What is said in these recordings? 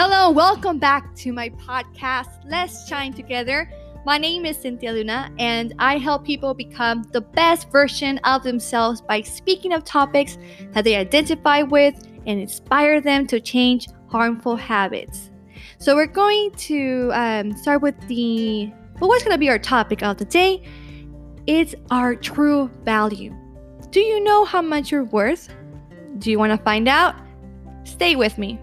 Hello, welcome back to my podcast, Let's Shine Together. My name is Cynthia Luna, and I help people become the best version of themselves by speaking of topics that they identify with and inspire them to change harmful habits. So, we're going to um, start with the well, what's going to be our topic of the day? It's our true value. Do you know how much you're worth? Do you want to find out? Stay with me.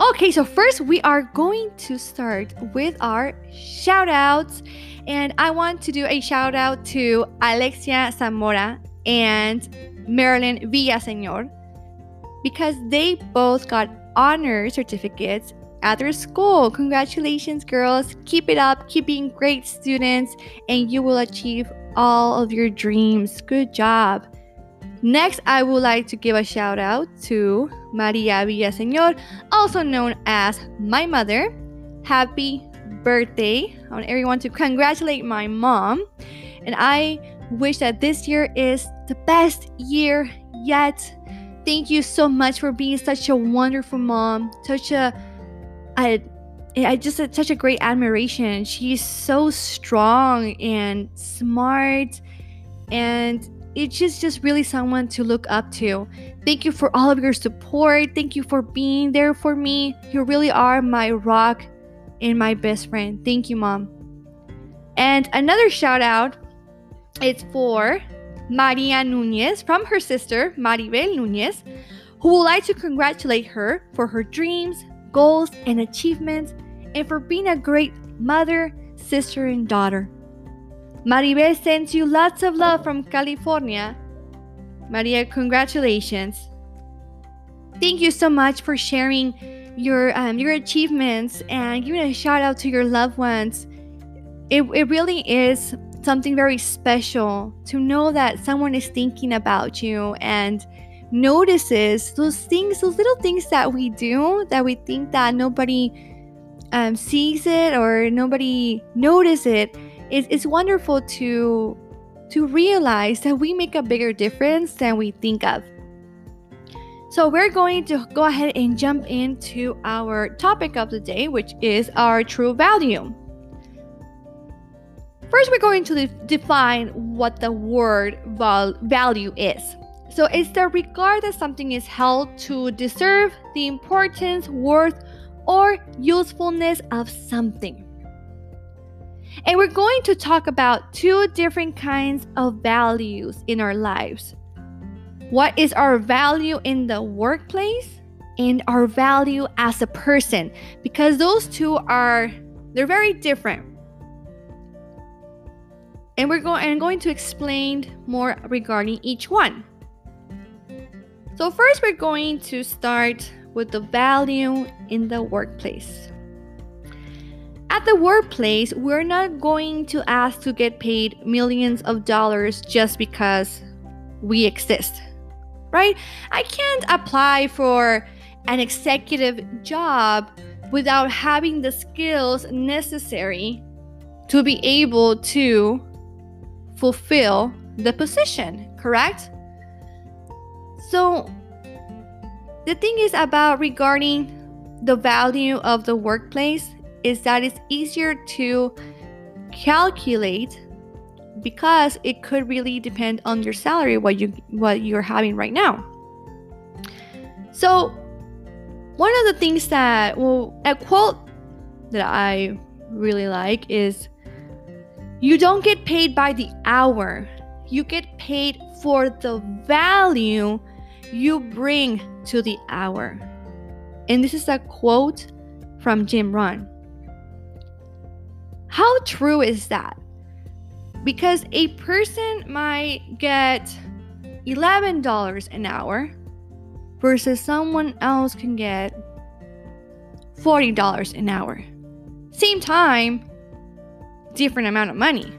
Okay, so first we are going to start with our shout outs. And I want to do a shout out to Alexia Zamora and Marilyn Villaseñor because they both got honor certificates at their school. Congratulations, girls. Keep it up. Keep being great students, and you will achieve all of your dreams. Good job. Next, I would like to give a shout out to Maria Villaseñor, also known as my mother. Happy birthday. I want everyone to congratulate my mom. And I wish that this year is the best year yet. Thank you so much for being such a wonderful mom, such a, a I just had such a great admiration. She's so strong and smart and it's just just really someone to look up to. Thank you for all of your support. Thank you for being there for me. You really are my rock and my best friend. Thank you, mom. And another shout out it's for Maria Nunez from her sister Maribel Nunez, who would like to congratulate her for her dreams, goals, and achievements, and for being a great mother, sister, and daughter. Maribel sends you lots of love from California. Maria, congratulations. Thank you so much for sharing your um, your achievements and giving a shout out to your loved ones. It, it really is something very special to know that someone is thinking about you and notices those things, those little things that we do that we think that nobody um, sees it or nobody notices it it's, it's wonderful to to realize that we make a bigger difference than we think of. So we're going to go ahead and jump into our topic of the day, which is our true value. First, we're going to de- define what the word val- value is. So it's the regard that something is held to deserve the importance, worth, or usefulness of something. And we're going to talk about two different kinds of values in our lives. What is our value in the workplace and our value as a person? Because those two are they're very different. And we're going I'm going to explain more regarding each one. So first we're going to start with the value in the workplace. At the workplace, we're not going to ask to get paid millions of dollars just because we exist, right? I can't apply for an executive job without having the skills necessary to be able to fulfill the position, correct? So, the thing is about regarding the value of the workplace is that it's easier to calculate because it could really depend on your salary what you what you're having right now. So one of the things that well a quote that I really like is you don't get paid by the hour. You get paid for the value you bring to the hour. And this is a quote from Jim Rohn. How true is that? Because a person might get $11 an hour versus someone else can get $40 an hour. Same time, different amount of money.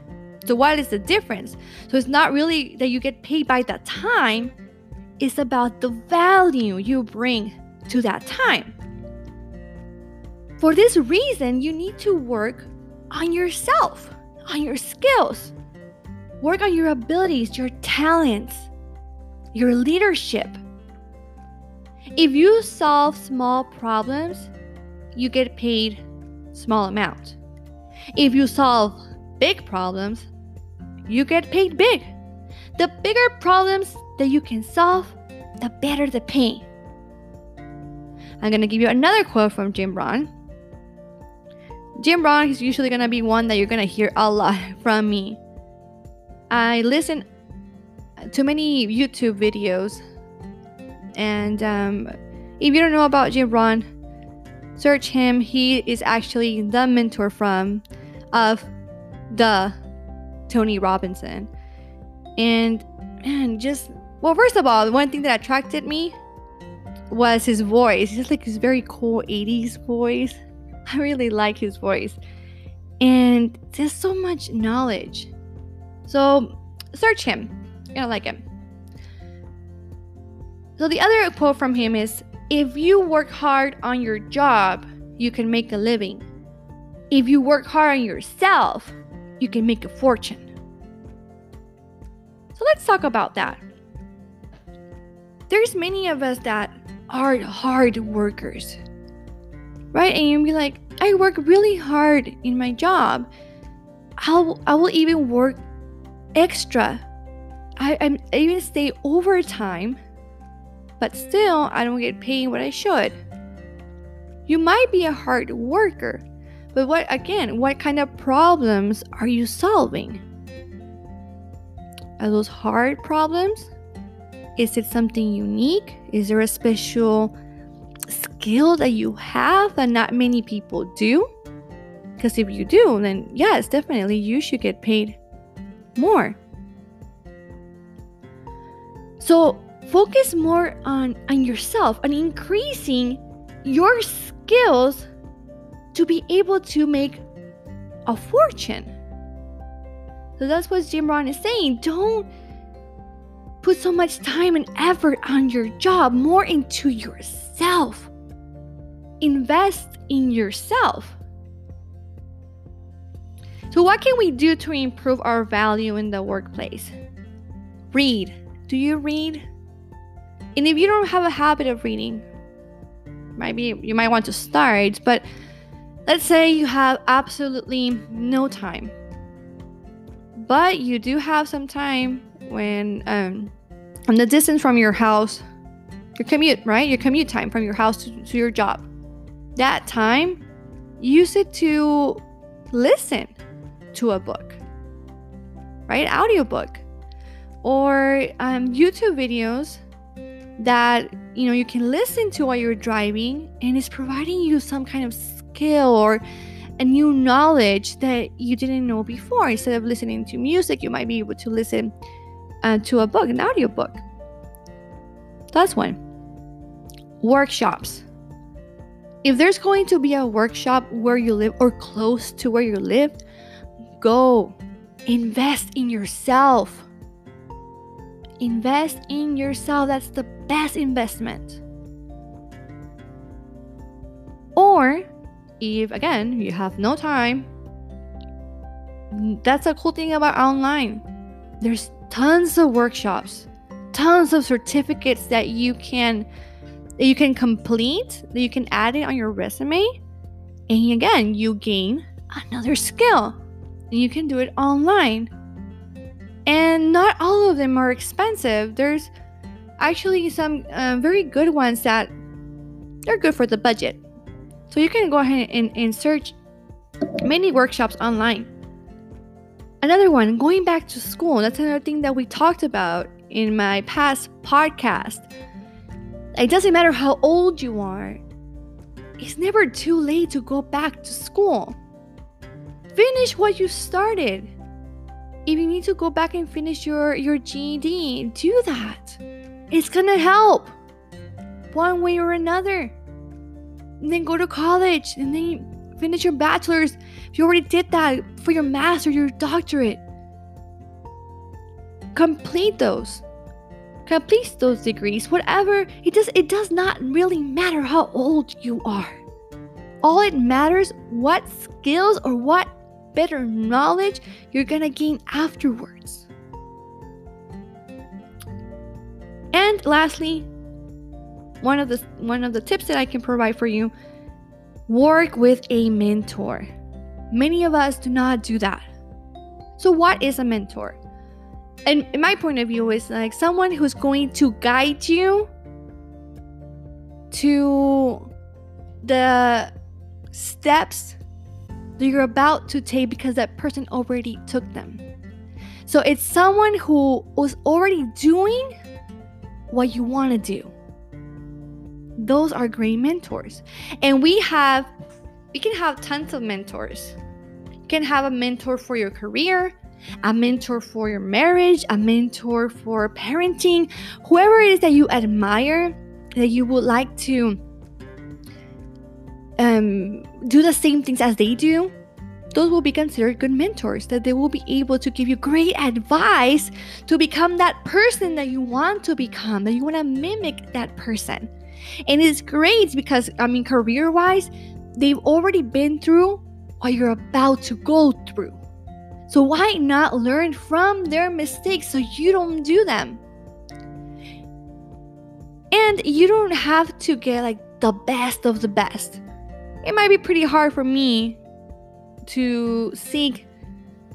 So, what is the difference? So, it's not really that you get paid by that time, it's about the value you bring to that time. For this reason, you need to work on yourself, on your skills. Work on your abilities, your talents, your leadership. If you solve small problems, you get paid small amount. If you solve big problems, you get paid big. The bigger problems that you can solve, the better the pay. I'm going to give you another quote from Jim Rohn. Jim Rohn is usually to be one that you're to hear a lot from me. I listen to many YouTube videos, and um, if you don't know about Jim Rohn, search him. He is actually the mentor from of the Tony Robinson, and and just well, first of all, the one thing that attracted me was his voice. He's like his very cool 80s voice. I really like his voice. And there's so much knowledge. So search him. You're gonna like him. So the other quote from him is if you work hard on your job, you can make a living. If you work hard on yourself, you can make a fortune. So let's talk about that. There's many of us that are hard workers. Right? And you'll be like, I work really hard in my job. I'll I will even work extra. I, I'm I even stay overtime, but still I don't get paid what I should. You might be a hard worker, but what again, what kind of problems are you solving? Are those hard problems? Is it something unique? Is there a special skill that you have that not many people do? Because if you do, then yes, definitely you should get paid more. So focus more on, on yourself, on increasing your skills to be able to make a fortune. So that's what Jim Rohn is saying. Don't Put so much time and effort on your job, more into yourself. Self invest in yourself. So, what can we do to improve our value in the workplace? Read. Do you read? And if you don't have a habit of reading, maybe you might want to start, but let's say you have absolutely no time. But you do have some time when um on the distance from your house your commute right? Your commute time from your house to, to your job. That time use it to listen to a book right? Audiobook or um, youtube videos that you know you can listen to while you're driving and it's providing you some kind of skill or a new knowledge that you didn't know before. Instead of listening to music you might be able to listen uh, to a book, an audiobook. One. Workshops. If there's going to be a workshop where you live or close to where you live, go. Invest in yourself. Invest in yourself. That's the best investment. Or if again you have no time, that's a cool thing about online. There's tons of workshops, tons of certificates that you can that you can complete, that you can add it on your resume. And again, you gain another skill. And you can do it online. And not all of them are expensive. There's actually some uh, very good ones that they're good for the budget. So you can go ahead and, and search many workshops online. Another one, going back to school. That's another thing that we talked about in my past podcast. It doesn't matter how old you are, it's never too late to go back to school. Finish what you started. If you need to go back and finish your, your GED, do that. It's gonna help one way or another. And then go to college and then finish your bachelor's If you already did that for your master, your doctorate. Complete those. Complete those degrees. Whatever it does it does not really matter how old you are. All it matters what skills or what better knowledge you're gonna gain afterwards. And lastly, one of the one of the tips that I can provide for you, work with a mentor. Many of us do not do that. So what is a mentor? And my point of view is like someone who's going to guide you to the steps that you're about to take because that person already took them. So it's someone who was already doing what you want to do. Those are great mentors. And we have, we can have tons of mentors. You can have a mentor for your career, a mentor for your marriage, a mentor for parenting, whoever it is that you admire, that you would like to um, do the same things as they do, those will be considered good mentors, that they will be able to give you great advice to become that person that you want to become, that you want to mimic that person. And it's great because, I mean, career wise, they've already been through what you're about to go through. So why not learn from their mistakes so you don't do them? And you don't have to get like the best of the best. It might be pretty hard for me to seek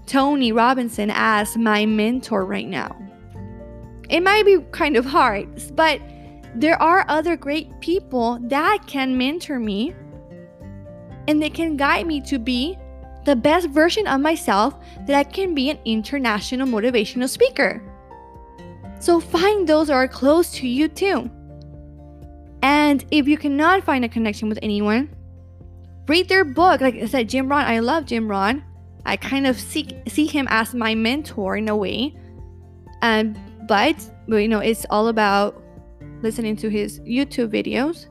Tony Robinson as my mentor right now. It might be kind of hard, but there are other great people that can mentor me and they can guide me to be the best version of myself that I can be an international motivational speaker. So find those that are close to you too. And if you cannot find a connection with anyone, read their book. Like I said, Jim Rohn, I love Jim Rohn. I kind of see see him as my mentor in a way. And but, but you know, it's all about listening to his YouTube videos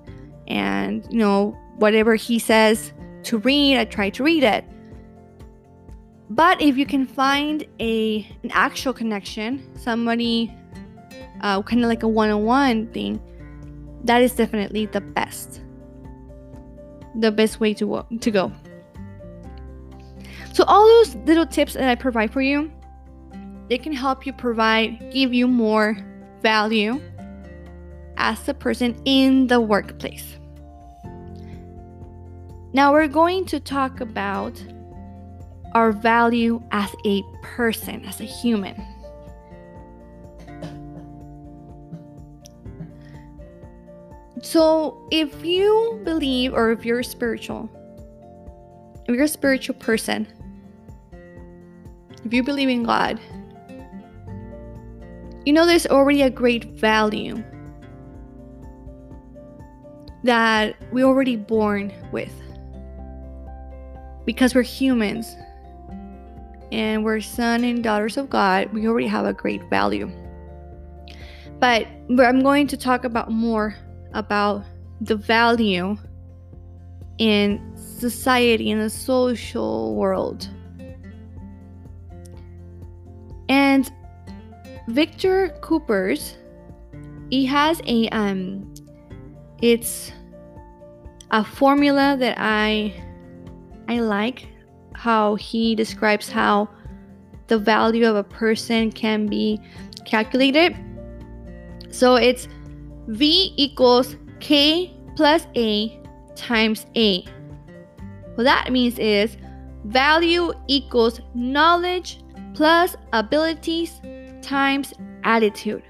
and you know, whatever he says to read, I try to read it. But if you can find a an actual connection, somebody uh, kind of like a one-on-one thing, that is definitely the best the best way to work to go. So all those little tips that I provide for you, they can help you provide give you more value as a person in the workplace. Now we're going to talk about our value as a person, as a human. So, if you believe or if you're spiritual, if you're a spiritual person, if you believe in God, you know there's already a great value that we're already born with. Because we're humans and we're sons and daughters of God, we already have a great value. But, but I'm going to talk about more about the value in society in the social world. And Victor Küppers he has a um it's a formula that I I like how he describes how the value of a person can be calculated. So it's V equals K plus A times A. What that means is value equals knowledge plus abilities times attitude.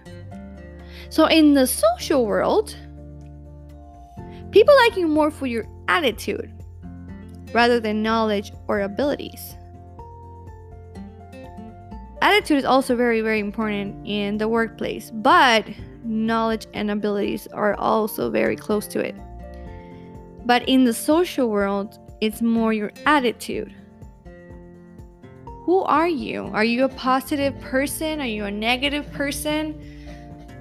So in the social world, people like you more for your attitude rather than knowledge or abilities. Attitude is also very, very important in the workplace, but knowledge and abilities are also very close to it. But in the social world, it's more your attitude. Who are you? Are you a positive person? Are you a negative person?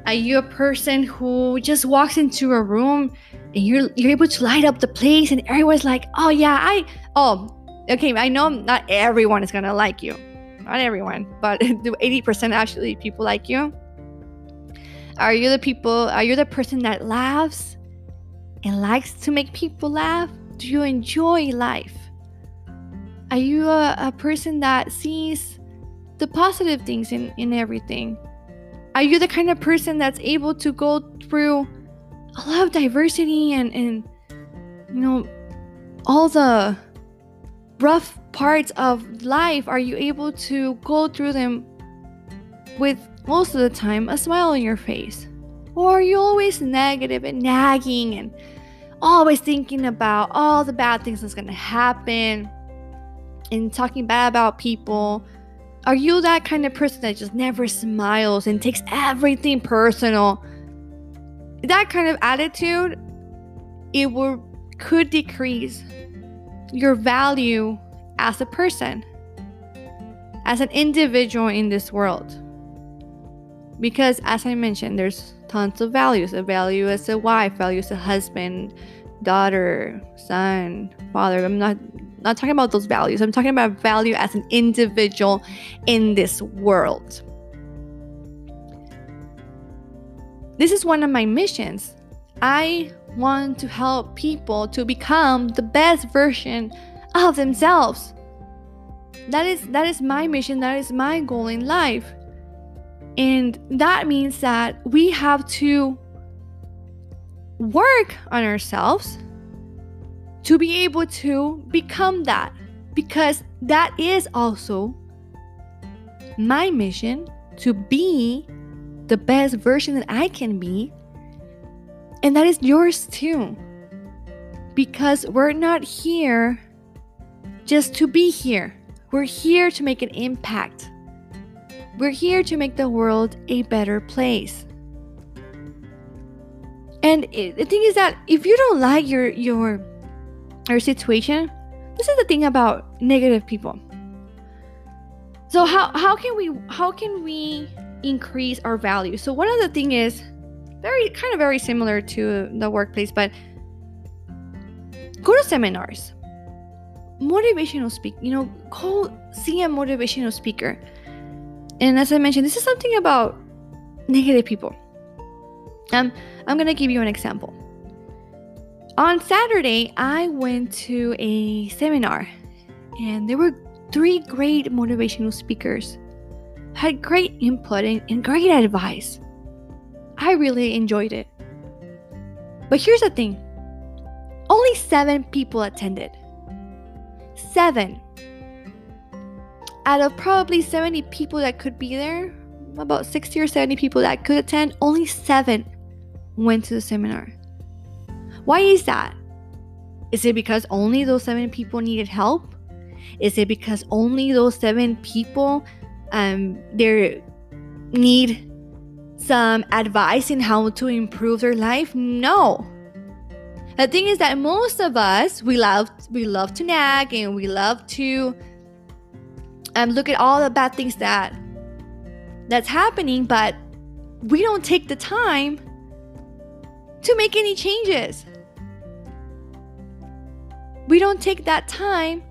Are you a person who just walks into a room and you're you're able to light up the place and everyone's like, "Oh yeah, I oh, okay, I know not everyone is to like you. Not everyone, but 80% actually people like you. Are you the people, are you the person that laughs and likes to make people laugh? Do you enjoy life? Are you a, a person that sees the positive things in, in everything? Are you the kind of person that's able to go through a lot of diversity and and you know all the rough parts of life? Are you able to go through them with most of the time a smile on your face? Or are you always negative and nagging and always thinking about all the bad things that's going to happen and talking bad about people are you that kind of person that just never smiles and takes everything personal? That kind of attitude it will could decrease your value as a person as an individual in this world. Because as i mentioned there's tons of values. A value as a wife value as a husband daughter son father. I'm not not talking about those values i'm talking about value as an individual in this world This is one of my missions. I want to help people to become the best version of themselves. That is that is my mission, that is my goal in life. And that means that we have to work on ourselves to be able to become that because that is also my mission to be the best version that I can be. And that is yours too. Because we're not here just to be here, we're here to make an impact. We're here to make the world a better place. And the thing is that if you don't like your your your situation, this is the thing about negative people. So how how can we how can we increase our value. So one of the thing is very kind of very similar to the workplace, but go to seminars. Motivational speak, you know, go see a motivational speaker. And as I mentioned, this is something about negative people. Um, I'm gonna give you an example. On Saturday, I went to a seminar, and there were three great motivational speakers had great input and, and great advice. I really enjoyed it. But here's the thing only seven people attended. Seven. Out of probably 70 people that could be there, about 60 or 70 people that could attend, only seven went to the seminar. Why is that? Is it because only those seven people needed help? Is it because only those seven people um, they need some advice in how to improve their life no the thing is that most of us we love we love to nag and we love to um, look at all the bad things that that's happening but we don't take the time to make any changes we don't take that time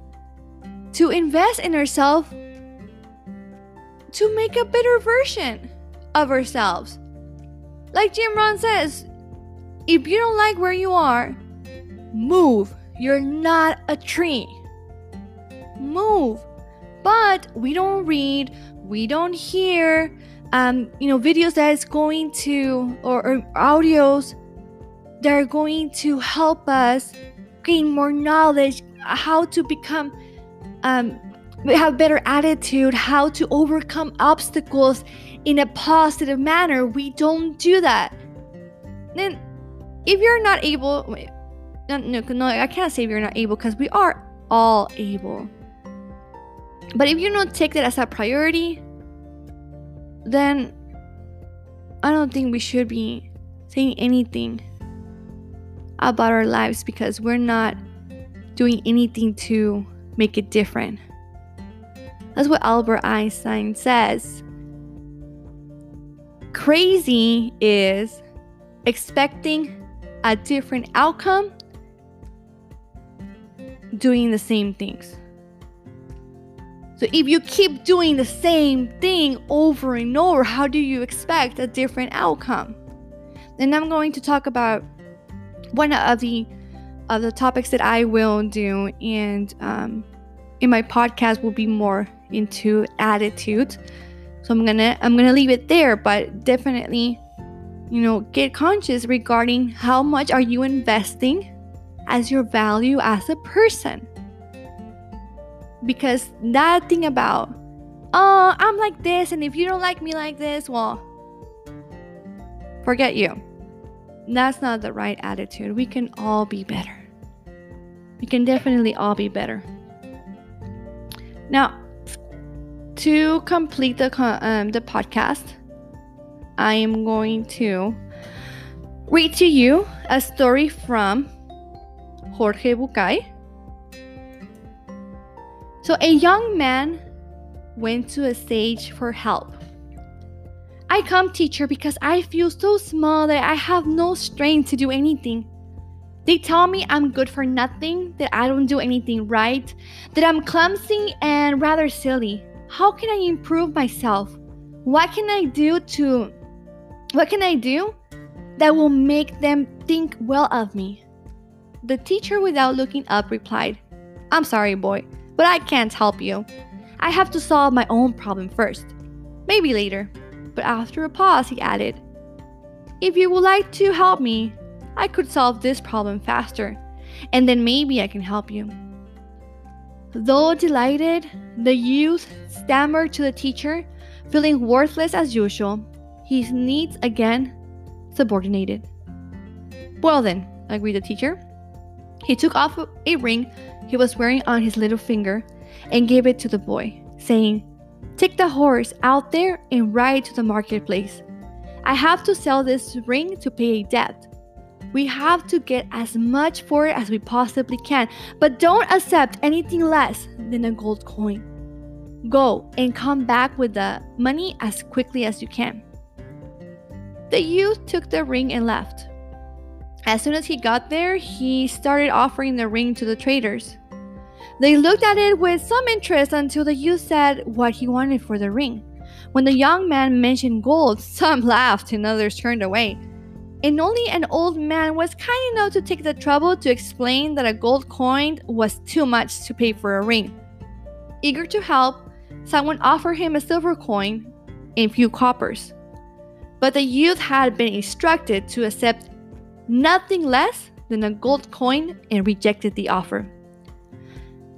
to invest in ourselves to make a better version of ourselves. Like Jim Rohn says, if you don't like where you are, move. You're not a tree. Move. But we don't read, we don't hear, um, you know, videos that is going to or, or audios that are going to help us gain more knowledge, how to become um, have better attitude, how to overcome obstacles in a positive manner. We don't do that. Then, if you're not able, no, no, no, I can't say you're not able because we are all able. But if you don't take that as a priority, then I don't think we should be saying anything about our lives because we're not doing anything to make it different. That's what Albert Einstein says. Crazy is expecting a different outcome doing the same things. So if you keep doing the same thing over and over, how do you expect a different outcome? And I'm going to talk about one of the of the topics that I will do, and um, in my podcast will be more into attitude. So I'm gonna I'm gonna leave it there, but definitely you know, get conscious regarding how much are you investing as your value as a person. Because that thing about, oh, I'm like this, and if you don't like me like this, well, forget you. That's not the right attitude. We can all be better. We can definitely all be better. Now, to complete the um, the podcast, I am going to read to you a story from Jorge Bucay. So, a young man went to a sage for help. I come, teacher, because I feel so small that I have no strength to do anything. They tell me I'm good for nothing, that I don't do anything right, that I'm clumsy and rather silly. How can I improve myself? What can I do to what can I do that will make them think well of me? The teacher, without looking up, replied, I'm sorry, boy, but I can't help you. I have to solve my own problem first. Maybe later. But after a pause, he added, If you would like to help me, I could solve this problem faster, and then maybe I can help you. Though delighted, the youth stammered to the teacher, feeling worthless as usual, his needs again subordinated. Well, then, agreed the teacher. He took off a ring he was wearing on his little finger and gave it to the boy, saying, Take the horse out there and ride to the marketplace. I have to sell this ring to pay a debt. We have to get as much for it as we possibly can, but don't accept anything less than a gold coin. Go and come back with the money as quickly as you can. The youth took the ring and left. As soon as he got there, he started offering the ring to the traders. They looked at it with some interest until the youth said what he wanted for the ring. When the young man mentioned gold, some laughed and others turned away. And only an old man was kind enough to take the trouble to explain that a gold coin was too much to pay for a ring. Eager to help, someone offered him a silver coin and few coppers. But the youth had been instructed to accept nothing less than a gold coin and rejected the offer.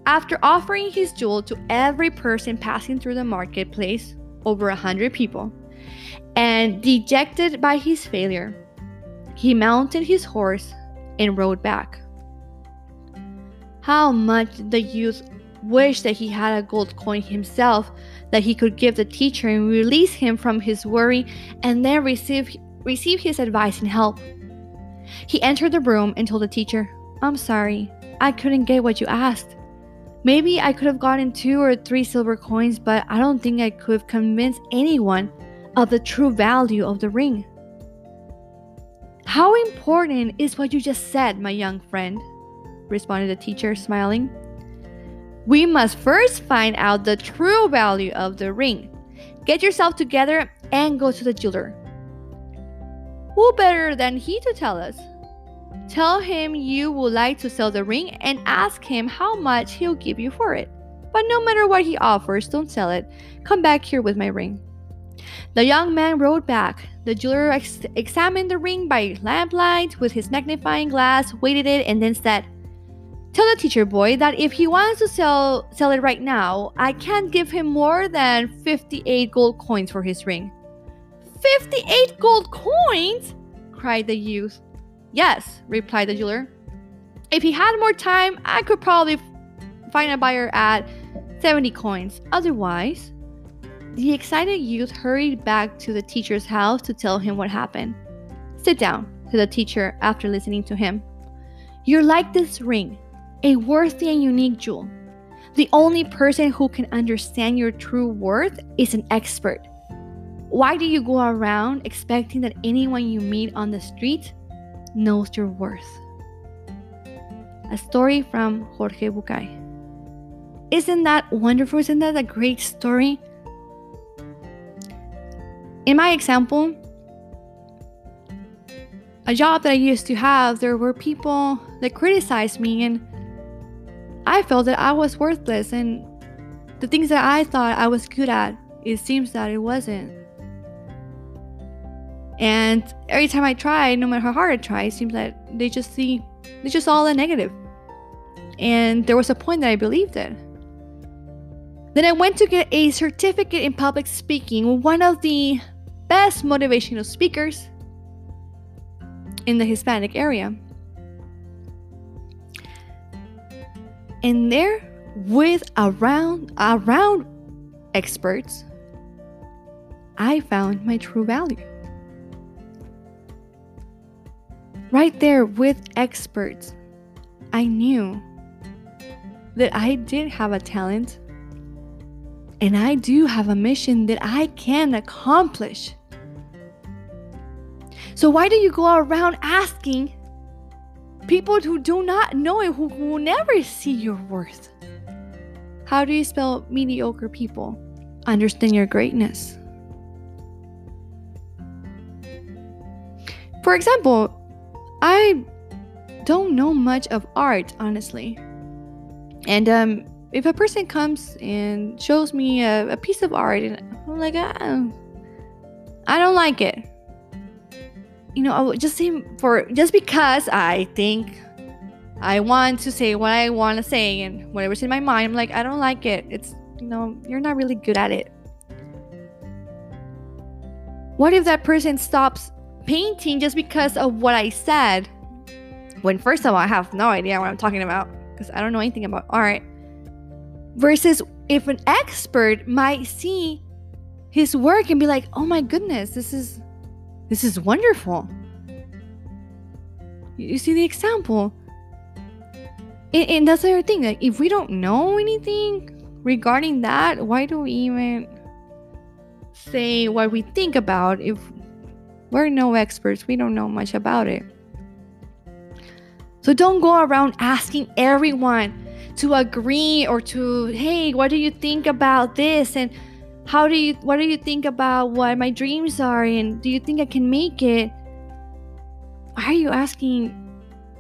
After offering his jewel to every person passing through the marketplace, over a hundred people, and dejected by his failure, he mounted his horse and rode back. How much the youth wished that he had a gold coin himself that he could give the teacher and release him from his worry and then receive, receive his advice and help. He entered the room and told the teacher, I'm sorry, I couldn't get what you asked. Maybe I could have gotten two or three silver coins, but I don't think I could have convinced anyone of the true value of the ring. How important is what you just said, my young friend? responded the teacher, smiling. We must first find out the true value of the ring. Get yourself together and go to the jeweler. Who better than he to tell us? Tell him you would like to sell the ring and ask him how much he'll give you for it. But no matter what he offers, don't sell it. Come back here with my ring. The young man rode back. The jeweler ex- examined the ring by lamplight with his magnifying glass, weighted it, and then said, Tell the teacher boy that if he wants to sell sell it right now, I can't give him more than 58 gold coins for his ring. 58 gold coins? cried the youth. Yes, replied the jeweler. If he had more time, I could probably find a buyer at 70 coins. Otherwise, the excited youth hurried back to the teacher's house to tell him what happened. Sit down, said the teacher after listening to him. You're like this ring a worthy and unique jewel. The only person who can understand your true worth is an expert. Why do you go around expecting that anyone you meet on the street knows your worth? A story from Jorge Bucay. Isn't that wonderful? Isn't that a great story? In my example, a job that I used to have, there were people that criticized me and I felt that I was worthless and the things that I thought I was good at, it seems that it wasn't. And every time I try, no matter how hard I try, it seems that they just see, it's just all the negative. And there was a point that I believed it. Then I went to get a certificate in public speaking, one of the best motivational speakers in the Hispanic area. And there, with around around experts, I found my true value. Right there with experts, I knew that I did have a talent and I do have a mission that I can accomplish. So, why do you go around asking people who do not know it, who will never see your worth? How do you spell mediocre people? Understand your greatness. For example, I don't know much of art, honestly. And um, if a person comes and shows me a, a piece of art and I'm like, I don't like it. You know, I would just say for just because I think I want to say what I want to say and whatever's in my mind, I'm like, I don't like it. It's you know, you're not really good at it. What if that person stops painting just because of what I said? When first of all, I have no idea what I'm talking about because I don't know anything about art. Versus if an expert might see his work and be like, "Oh my goodness, this is this is wonderful." You see the example. And, and that's the other thing. Like, if we don't know anything regarding that, why do we even say what we think about if we're no experts? We don't know much about it. So don't go around asking everyone to agree or to hey what do you think about this? And how do you what do you think about what my dreams are? And do you think i can make it? Why are you asking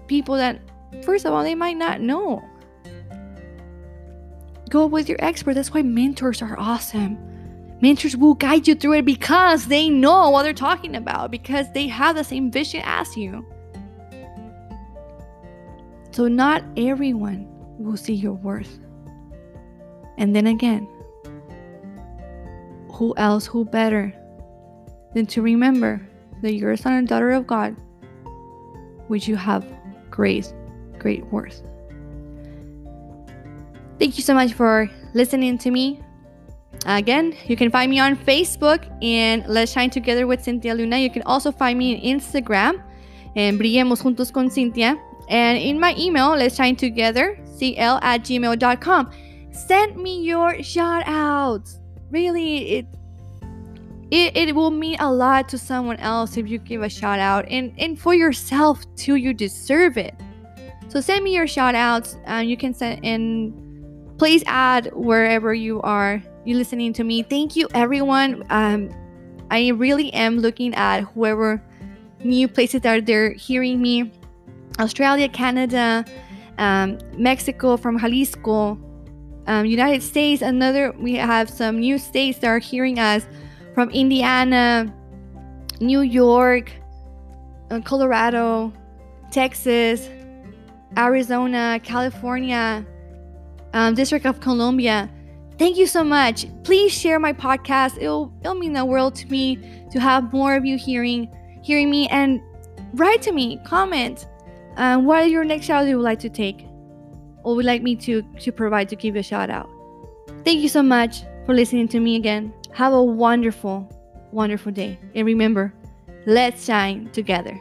people that first of all they might not know? Go with your expert. That's why mentors are awesome mentors will guide you through it because they know what they're talking about because they have the same vision as you so not everyone will see your worth. And then again, who else, who better than to remember that you're a son and daughter of God, which you have great, great worth. Thank you so much for listening to me. Again, you can find me on Facebook and Let's Shine Together with Cynthia Luna. You can also find me on Instagram and Brillemos Juntos con Cynthia. And in my email, Let's Shine Together cl at gmail.com. Send me your shout outs. Really, it, it it will mean a lot to someone else if you give a shout out and, and for yourself too, you deserve it. So send me your shout outs. You can send in please add wherever you are you listening to me. Thank you everyone. Um I really am looking at whoever new places that they're hearing me. Australia, Canada, um, Mexico, from Jalisco, um, United States. Another, we have some new states that are hearing us from Indiana, New York, uh, Colorado, Texas, Arizona, California, um, District of Columbia. Thank you so much. Please share my podcast. It'll it'll mean the world to me to have more of you hearing hearing me and write to me, comment um, what are your next shout you would like to take or would like me to, to provide to give you a shout out? Thank you so much for listening to me again. Have a wonderful, wonderful day. And remember, let's shine together.